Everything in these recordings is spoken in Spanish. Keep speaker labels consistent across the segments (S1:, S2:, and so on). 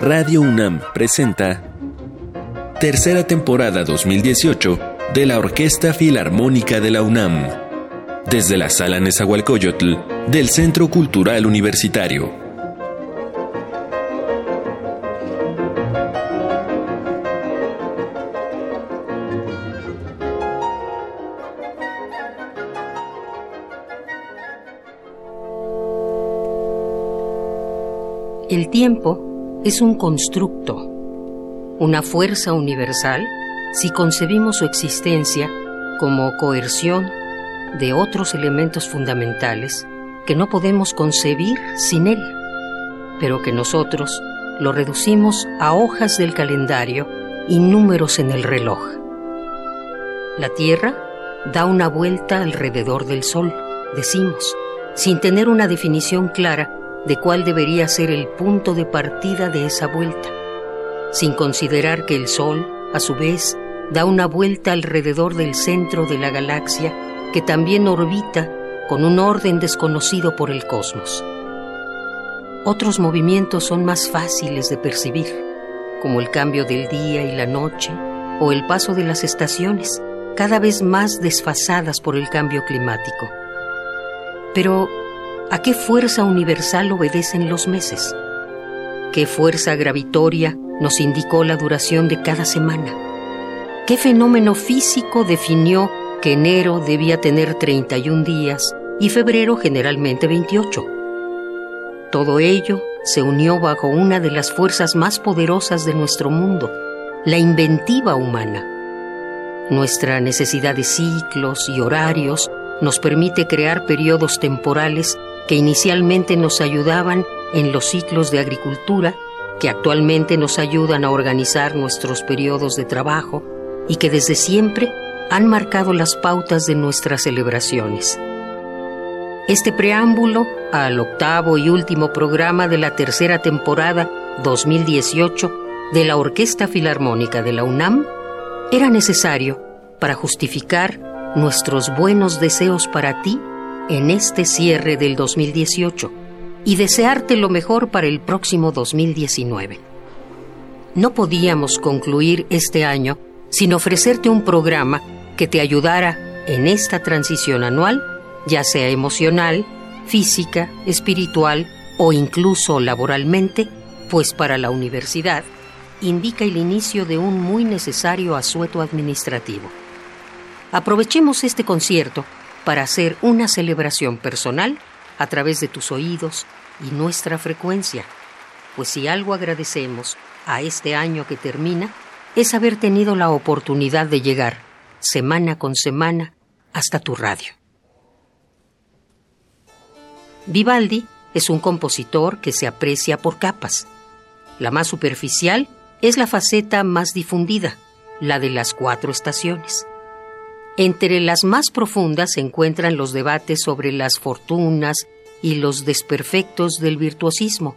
S1: Radio UNAM presenta Tercera temporada 2018 de la Orquesta Filarmónica de la UNAM. Desde la Sala Nezahualcóyotl del Centro Cultural Universitario.
S2: El tiempo es un constructo, una fuerza universal si concebimos su existencia como coerción de otros elementos fundamentales que no podemos concebir sin él, pero que nosotros lo reducimos a hojas del calendario y números en el reloj. La Tierra da una vuelta alrededor del Sol, decimos, sin tener una definición clara de cuál debería ser el punto de partida de esa vuelta, sin considerar que el Sol, a su vez, da una vuelta alrededor del centro de la galaxia que también orbita con un orden desconocido por el cosmos. Otros movimientos son más fáciles de percibir, como el cambio del día y la noche o el paso de las estaciones, cada vez más desfasadas por el cambio climático. Pero ¿A qué fuerza universal obedecen los meses? ¿Qué fuerza gravitoria nos indicó la duración de cada semana? ¿Qué fenómeno físico definió que enero debía tener 31 días y febrero generalmente 28? Todo ello se unió bajo una de las fuerzas más poderosas de nuestro mundo, la inventiva humana. Nuestra necesidad de ciclos y horarios nos permite crear periodos temporales que inicialmente nos ayudaban en los ciclos de agricultura, que actualmente nos ayudan a organizar nuestros periodos de trabajo y que desde siempre han marcado las pautas de nuestras celebraciones. Este preámbulo al octavo y último programa de la tercera temporada 2018 de la Orquesta Filarmónica de la UNAM era necesario para justificar nuestros buenos deseos para ti en este cierre del 2018 y desearte lo mejor para el próximo 2019. No podíamos concluir este año sin ofrecerte un programa que te ayudara en esta transición anual, ya sea emocional, física, espiritual o incluso laboralmente, pues para la universidad indica el inicio de un muy necesario asueto administrativo. Aprovechemos este concierto para hacer una celebración personal a través de tus oídos y nuestra frecuencia, pues si algo agradecemos a este año que termina, es haber tenido la oportunidad de llegar semana con semana hasta tu radio. Vivaldi es un compositor que se aprecia por capas. La más superficial es la faceta más difundida, la de las cuatro estaciones. Entre las más profundas se encuentran los debates sobre las fortunas y los desperfectos del virtuosismo.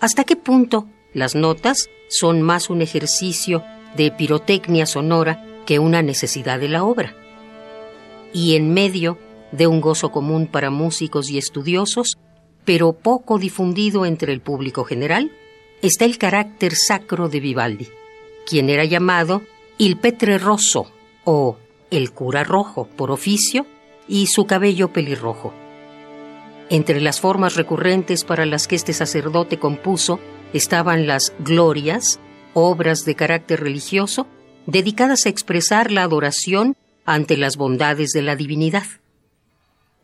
S2: ¿Hasta qué punto las notas son más un ejercicio de pirotecnia sonora que una necesidad de la obra? Y en medio de un gozo común para músicos y estudiosos, pero poco difundido entre el público general, está el carácter sacro de Vivaldi, quien era llamado Il Petre Rosso o el cura rojo por oficio y su cabello pelirrojo. Entre las formas recurrentes para las que este sacerdote compuso estaban las glorias, obras de carácter religioso, dedicadas a expresar la adoración ante las bondades de la divinidad.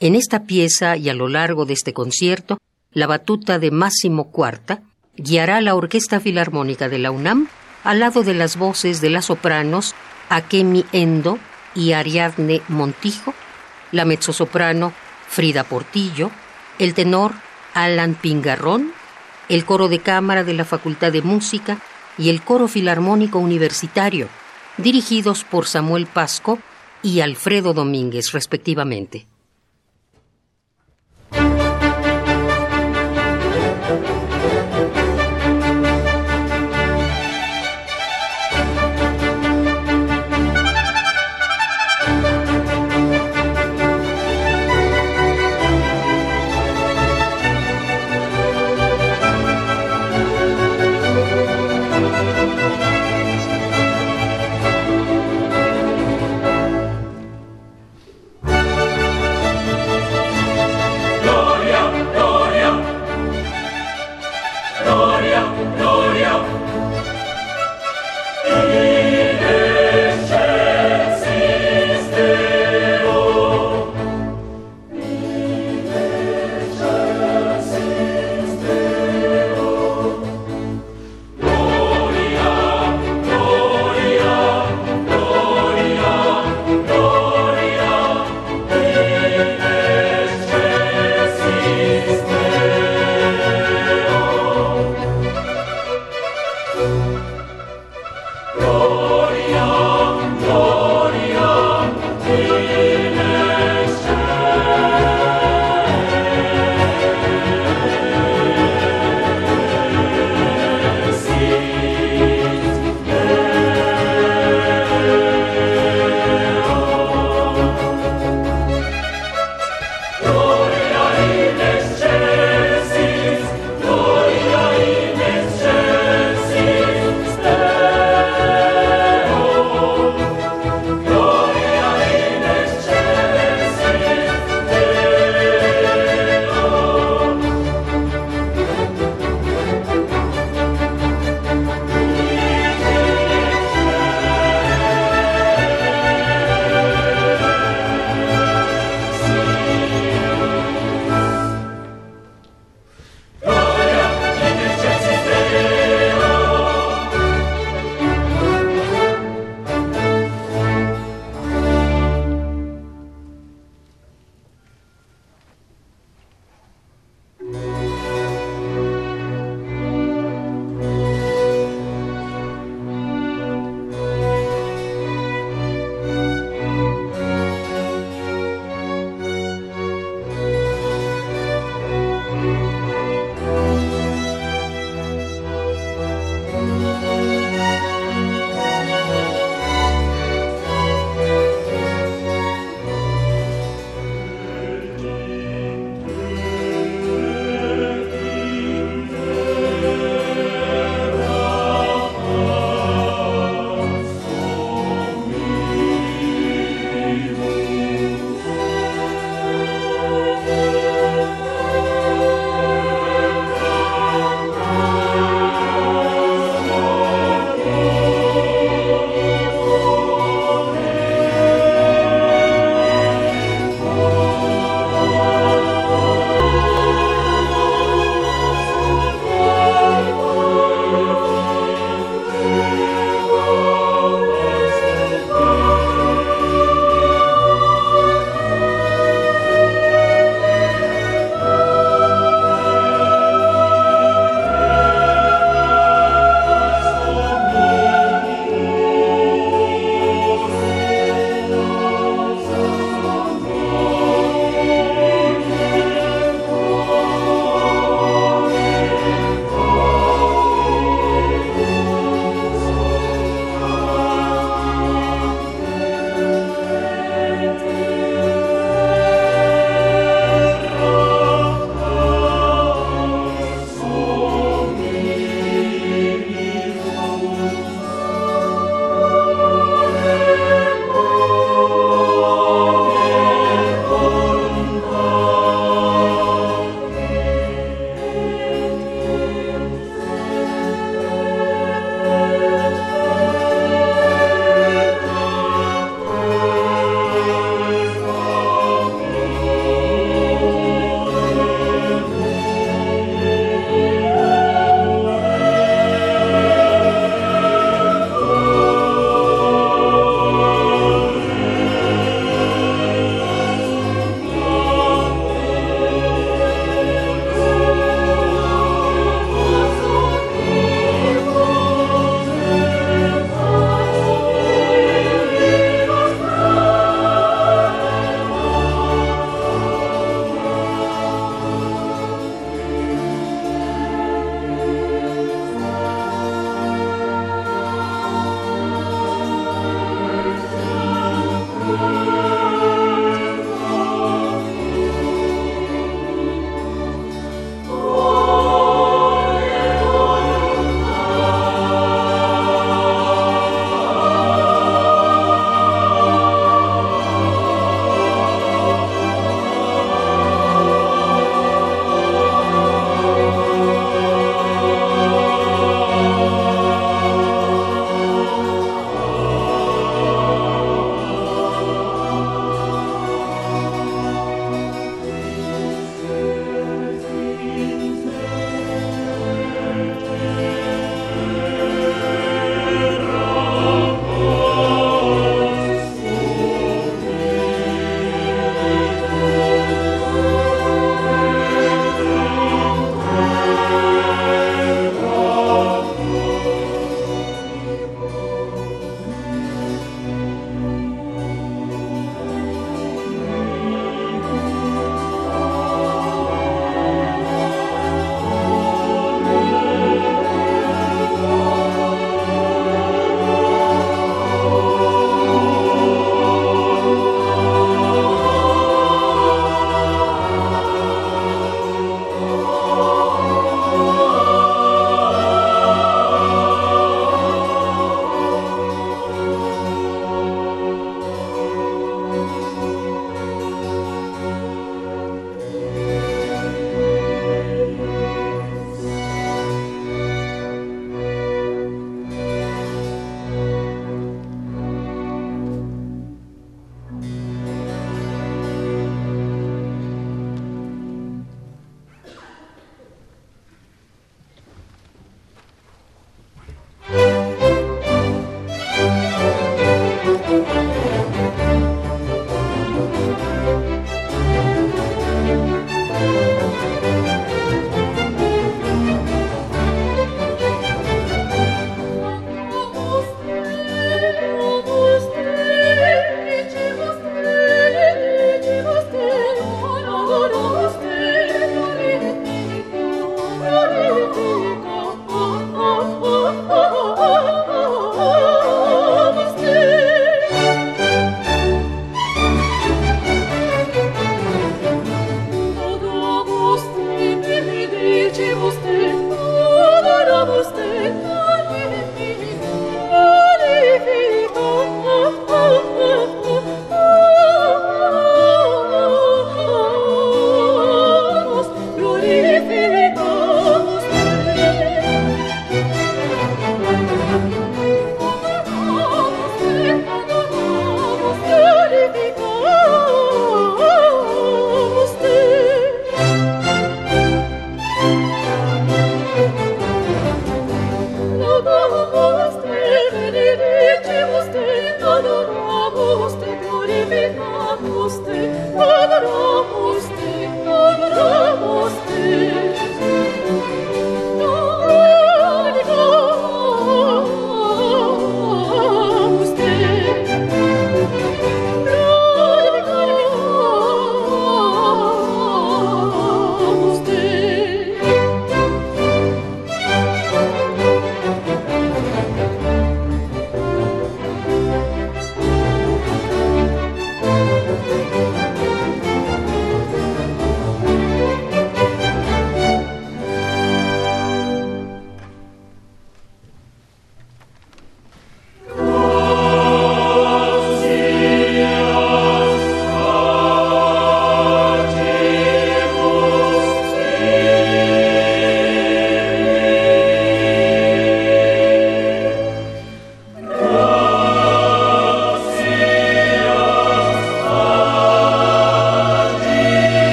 S2: En esta pieza y a lo largo de este concierto, la batuta de Máximo Cuarta guiará la Orquesta Filarmónica de la UNAM al lado de las voces de las sopranos Akemi Endo y Ariadne Montijo, la mezzosoprano Frida Portillo, el tenor Alan Pingarrón el coro de cámara de la Facultad de Música y el coro filarmónico universitario, dirigidos por Samuel Pasco y Alfredo Domínguez, respectivamente.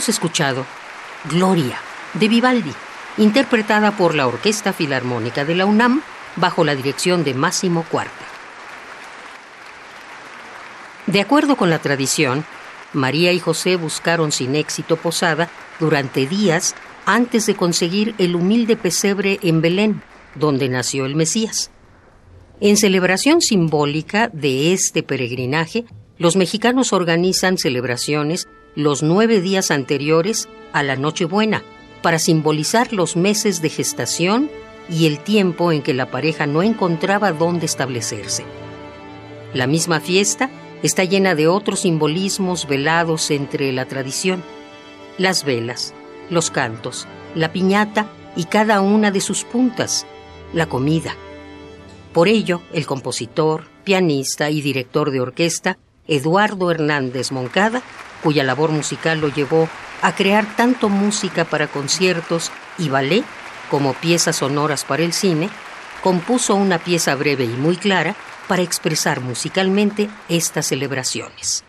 S2: Hemos escuchado Gloria de Vivaldi, interpretada por la Orquesta Filarmónica de la UNAM bajo la dirección de Máximo Cuarta. De acuerdo con la tradición, María y José buscaron sin éxito posada durante días antes de conseguir el humilde pesebre en Belén, donde nació el Mesías. En celebración simbólica de este peregrinaje, los mexicanos organizan celebraciones los nueve días anteriores a la Nochebuena para simbolizar los meses de gestación y el tiempo en que la pareja no encontraba dónde establecerse. La misma fiesta está llena de otros simbolismos velados entre la tradición, las velas, los cantos, la piñata y cada una de sus puntas, la comida. Por ello, el compositor, pianista y director de orquesta, Eduardo Hernández Moncada, cuya labor musical lo llevó a crear tanto música para conciertos y ballet como piezas sonoras para el cine, compuso una pieza breve y muy clara para expresar musicalmente estas celebraciones.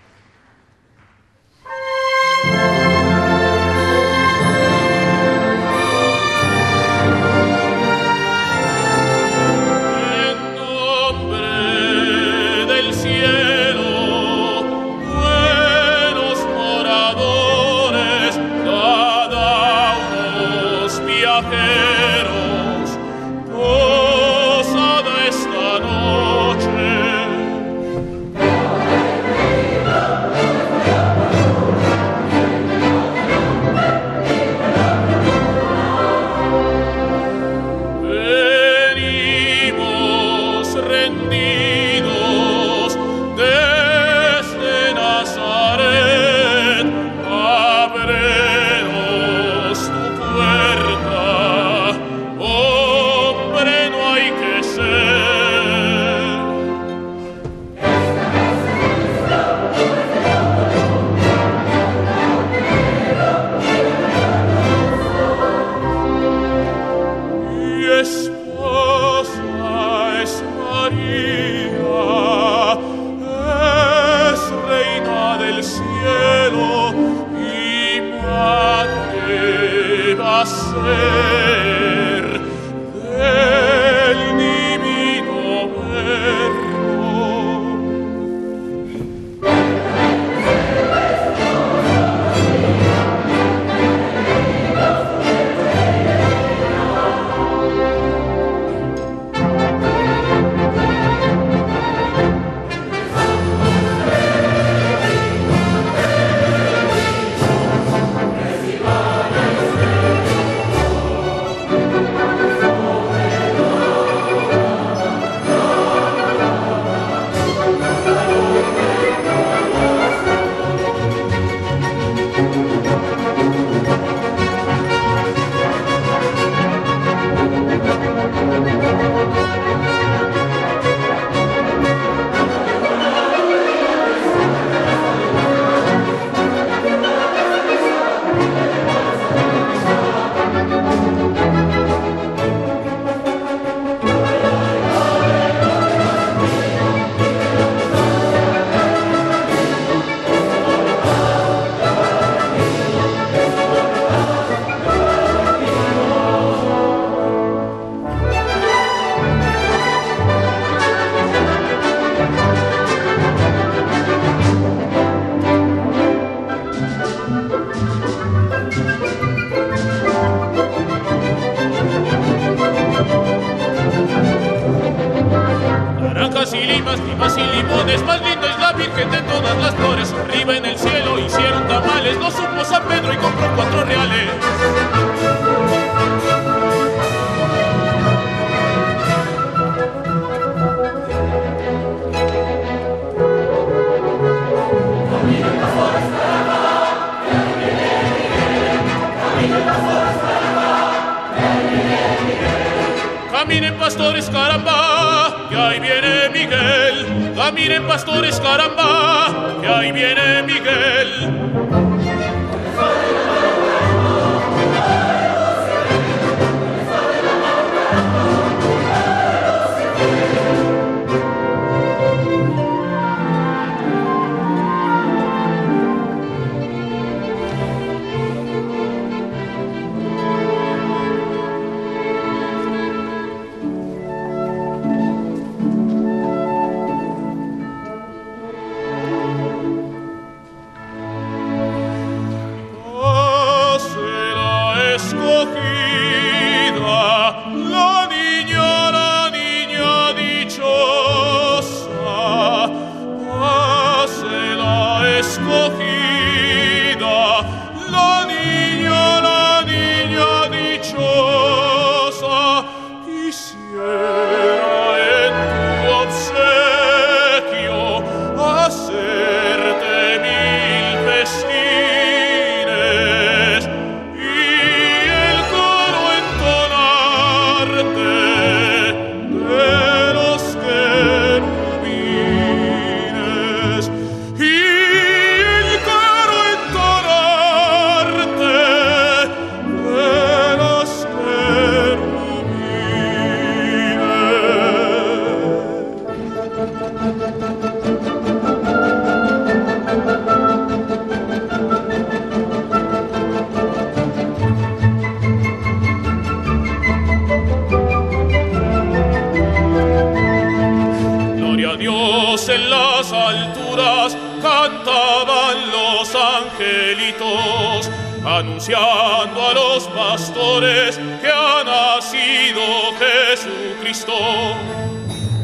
S3: Anunciando a los pastores que ha nacido Jesucristo.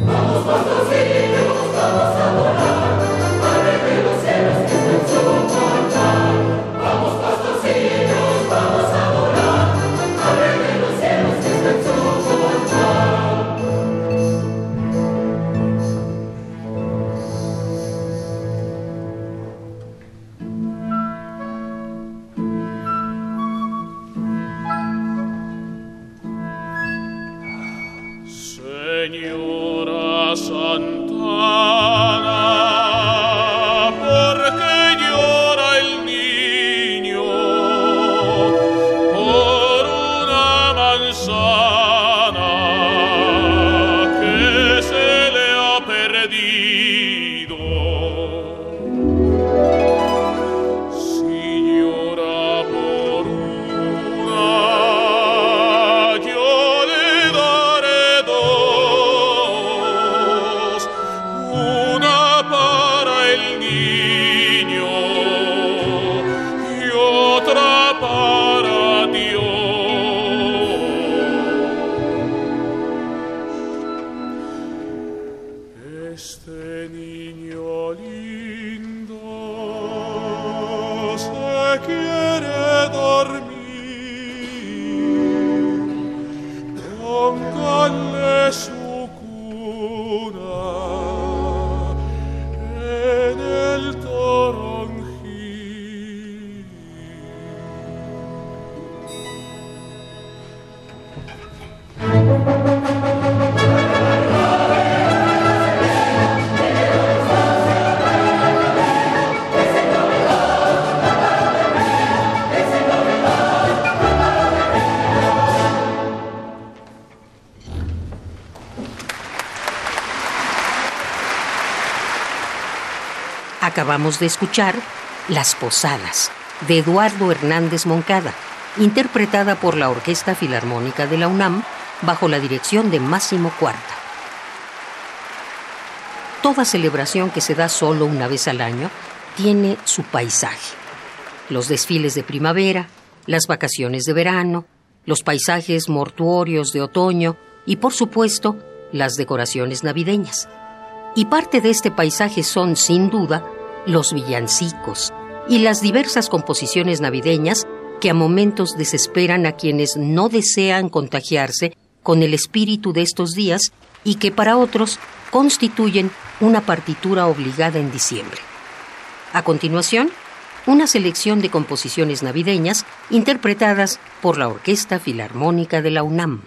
S3: Vamos pastorcillos, vamos a volar, De
S2: escuchar Las Posadas, de Eduardo Hernández Moncada, interpretada por la Orquesta Filarmónica de la UNAM bajo la dirección de Máximo Cuarta. Toda celebración que se da solo una vez al año tiene su paisaje. Los desfiles de primavera, las vacaciones de verano, los paisajes mortuorios de otoño y, por supuesto, las decoraciones navideñas. Y parte de este paisaje son, sin duda, los villancicos y las diversas composiciones navideñas que a momentos desesperan a quienes no desean contagiarse con el espíritu de estos días y que para otros constituyen una partitura obligada en diciembre. A continuación, una selección de composiciones navideñas interpretadas por la Orquesta Filarmónica de la UNAM.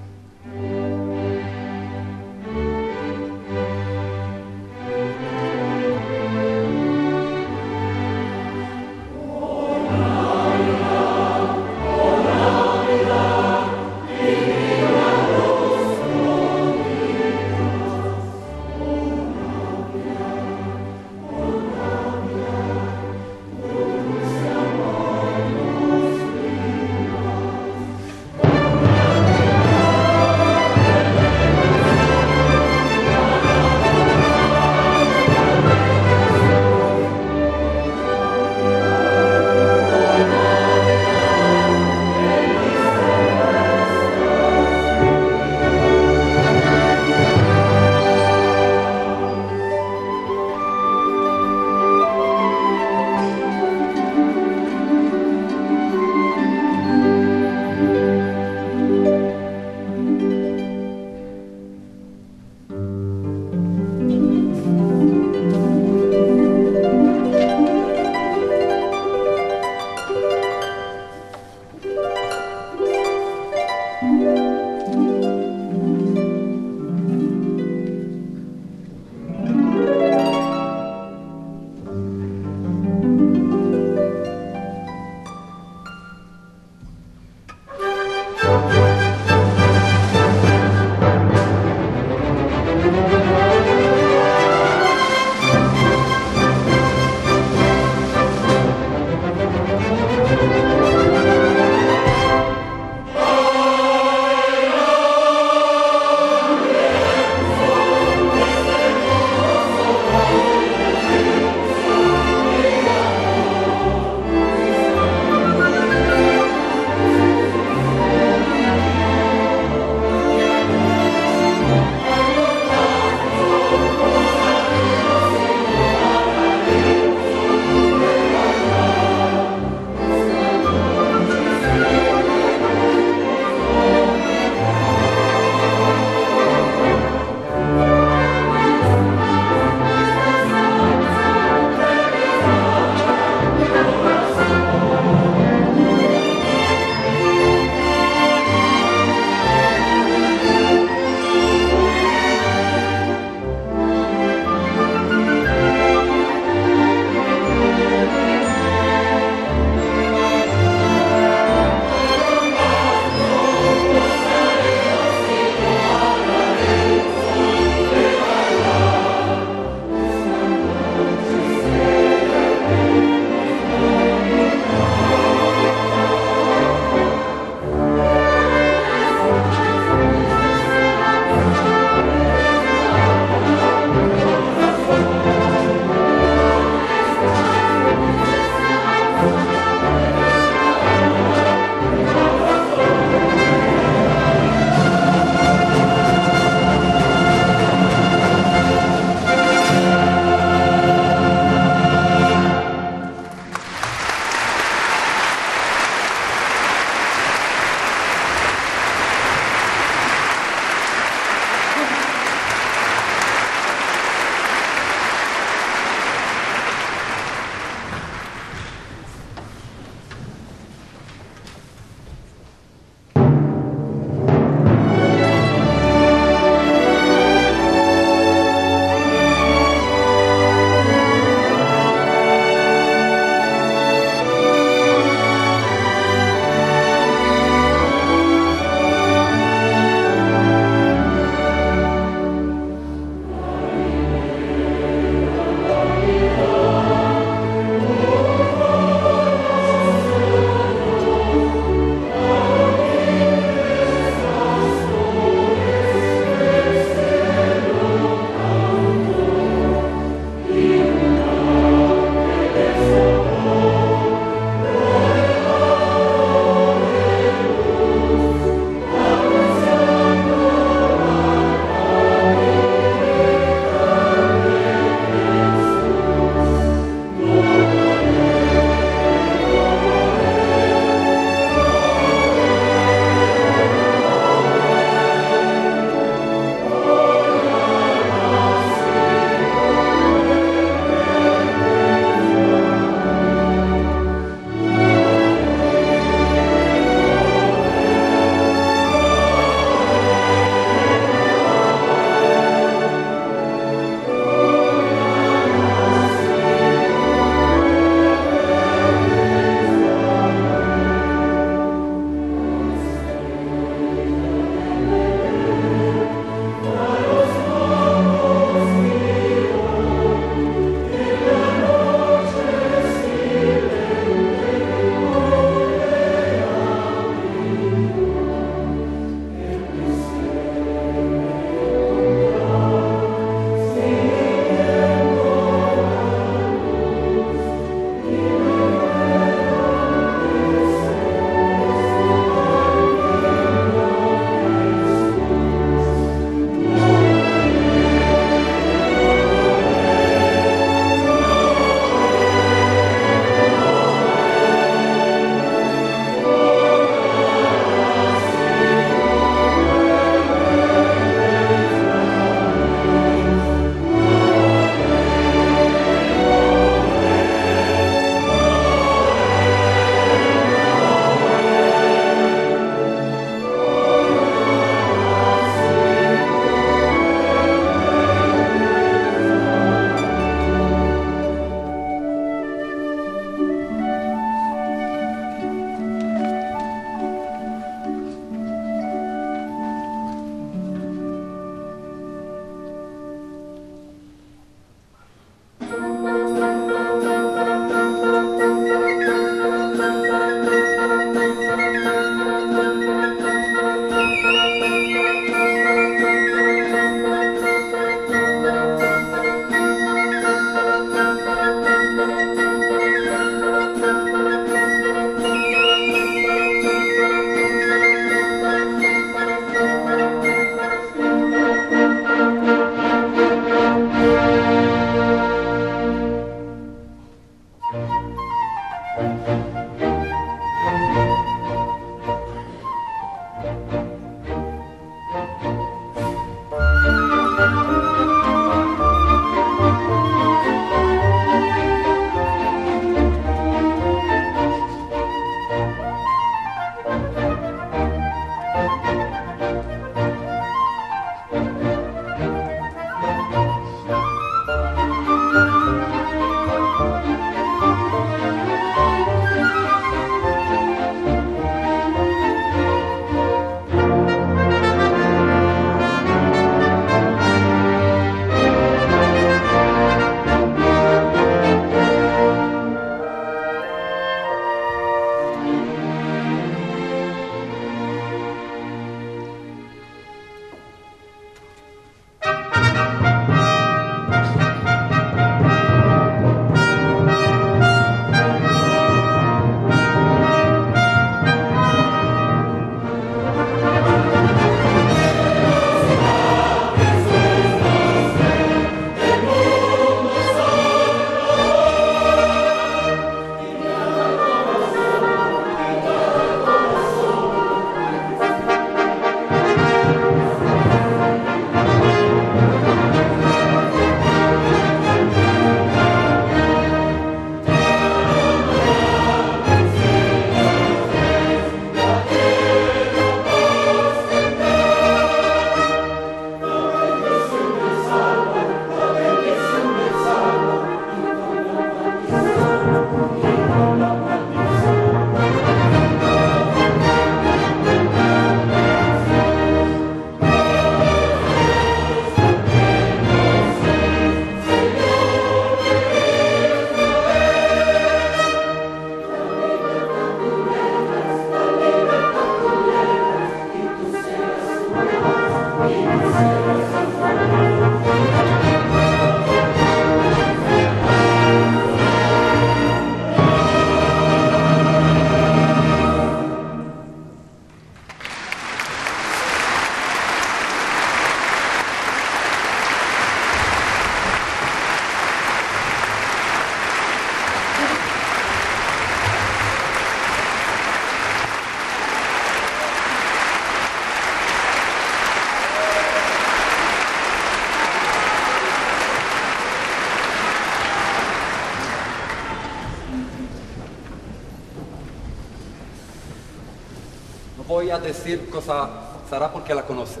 S4: Decir cosa Sara porque la conoce.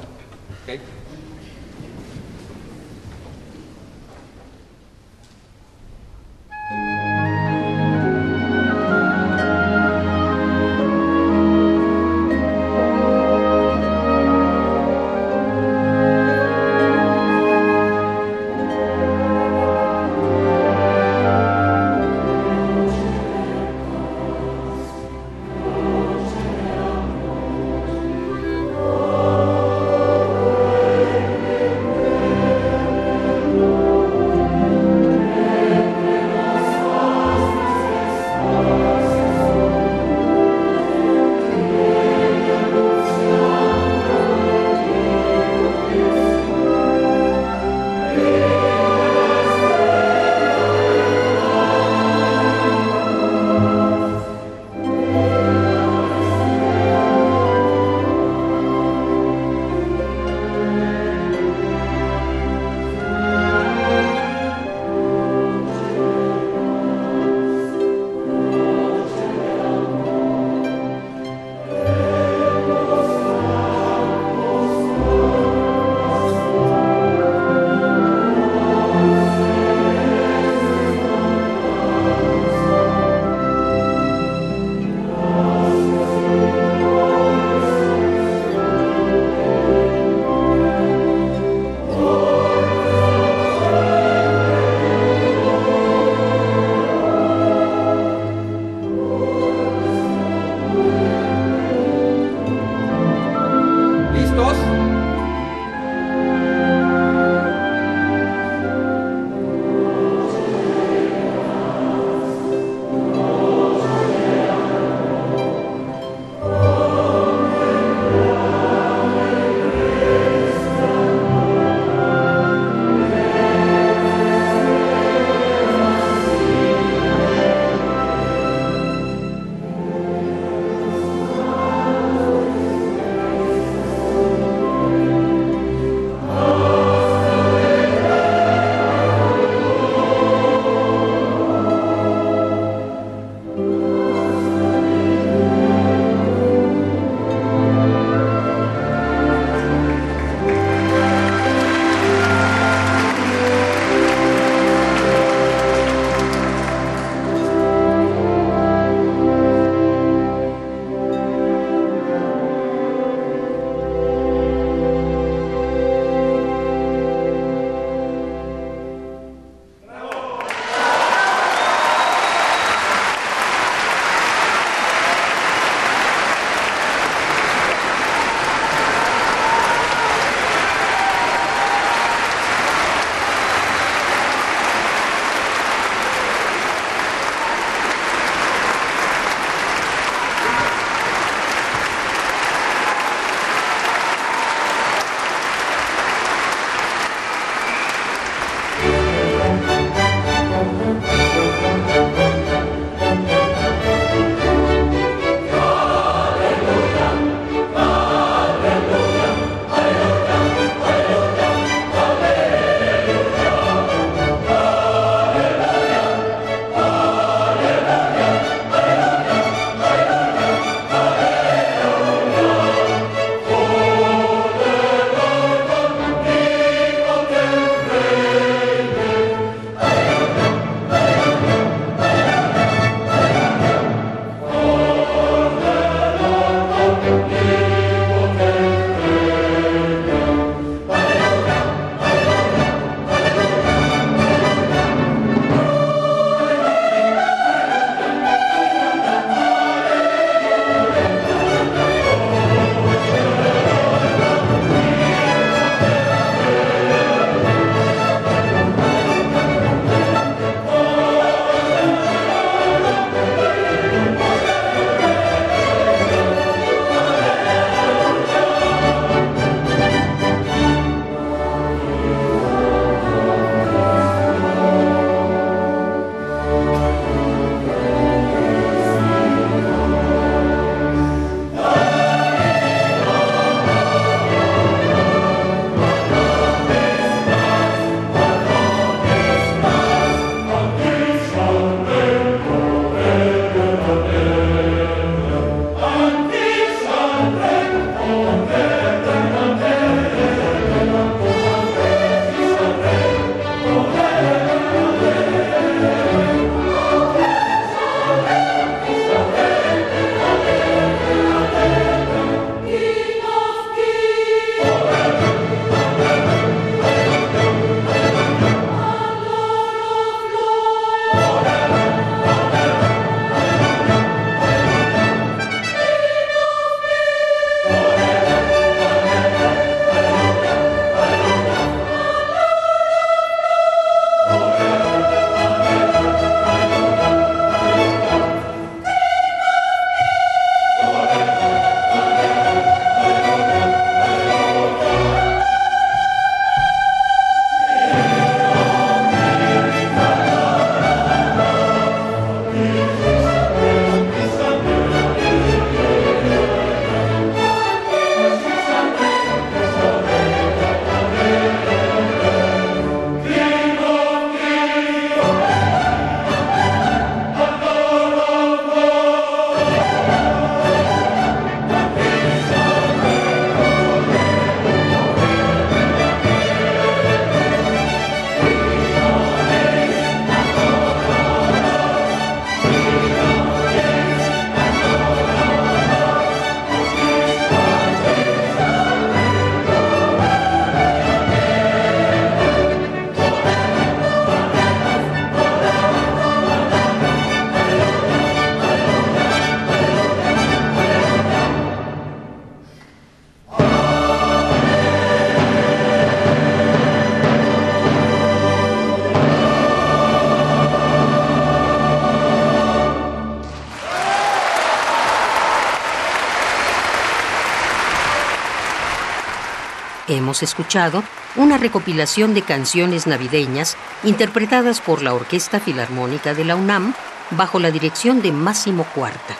S2: Hemos escuchado una recopilación de canciones navideñas interpretadas por la Orquesta Filarmónica de la UNAM bajo la dirección de Máximo Cuarta.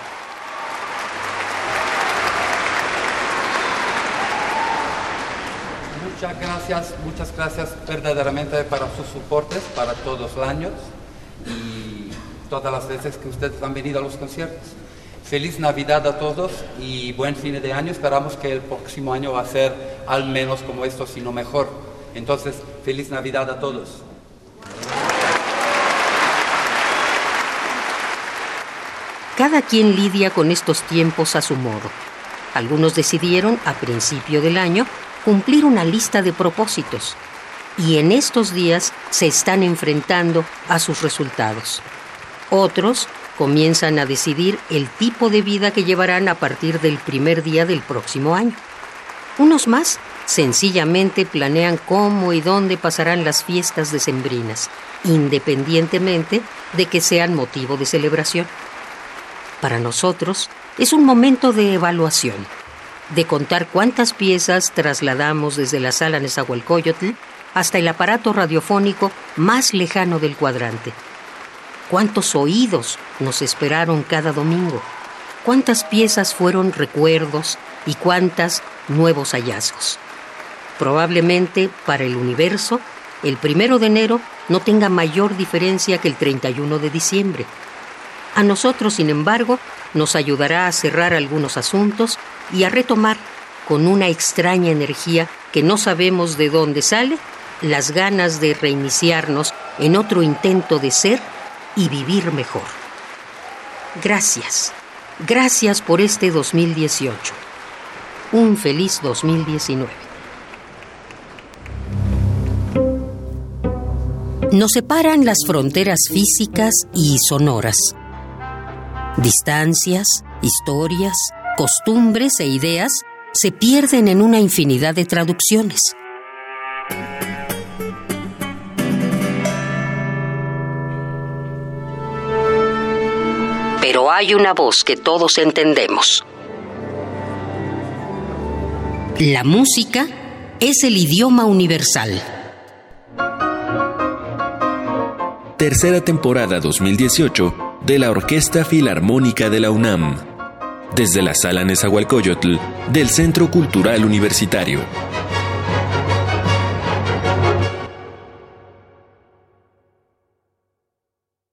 S4: Muchas gracias, muchas gracias verdaderamente para sus soportes, para todos los años y todas las veces que ustedes han venido a los conciertos. Feliz Navidad a todos y buen fin de año. Esperamos que el próximo año va a ser al menos como esto, sino mejor. Entonces, feliz Navidad a todos.
S2: Cada quien lidia con estos tiempos a su modo. Algunos decidieron, a principio del año, cumplir una lista de propósitos y en estos días se están enfrentando a sus resultados. Otros comienzan a decidir el tipo de vida que llevarán a partir del primer día del próximo año. Unos más sencillamente planean cómo y dónde pasarán las fiestas decembrinas, independientemente de que sean motivo de celebración. Para nosotros es un momento de evaluación de contar cuántas piezas trasladamos desde la sala Nezahualcóyotl hasta el aparato radiofónico más lejano del cuadrante. Cuántos oídos nos esperaron cada domingo. Cuántas piezas fueron recuerdos y cuántas nuevos hallazgos. Probablemente para el universo, el primero de enero no tenga mayor diferencia que el 31 de diciembre. A nosotros, sin embargo, nos ayudará a cerrar algunos asuntos y a retomar con una extraña energía que no sabemos de dónde sale las ganas de reiniciarnos en otro intento de ser y vivir mejor. Gracias, gracias por este 2018. Un feliz 2019. Nos separan las fronteras físicas y sonoras. Distancias, historias, costumbres e ideas se pierden en una infinidad de traducciones. Pero hay una voz que todos entendemos. La música es el idioma universal.
S1: Tercera temporada 2018 de la Orquesta Filarmónica de la UNAM desde la Sala Nezahualcóyotl del Centro Cultural Universitario.